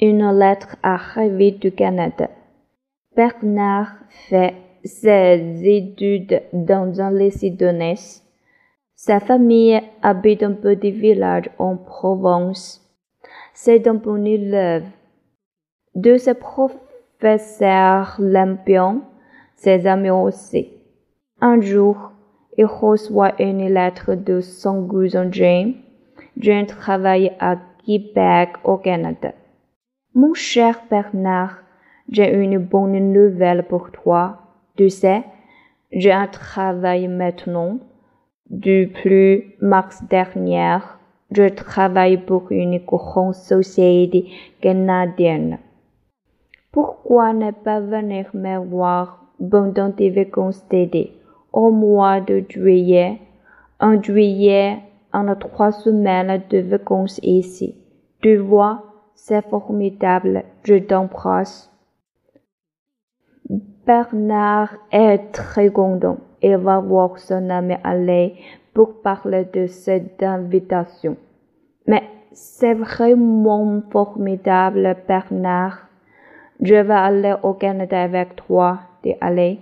Une lettre arrivée du Canada. Bernard fait ses études dans un lycée de. Sa famille habite un petit village en Provence. C'est un bon élève. De ses professeurs l'aiment ses amis aussi. Un jour, il reçoit une lettre de son cousin Jane. Jane travaille à Québec au Canada. Mon cher Bernard, j'ai une bonne nouvelle pour toi. Tu sais, j'ai un travail maintenant. Depuis mars dernier, je travaille pour une grande société canadienne. Pourquoi ne pas venir me voir pendant tes vacances d'été au mois de juillet? En juillet, on a trois semaines de vacances ici. Tu vois, c'est formidable. Je t'embrasse. Bernard est très content. Il va voir son ami aller pour parler de cette invitation. Mais c'est vraiment formidable, Bernard. Je vais aller au Canada avec toi, dit Allez.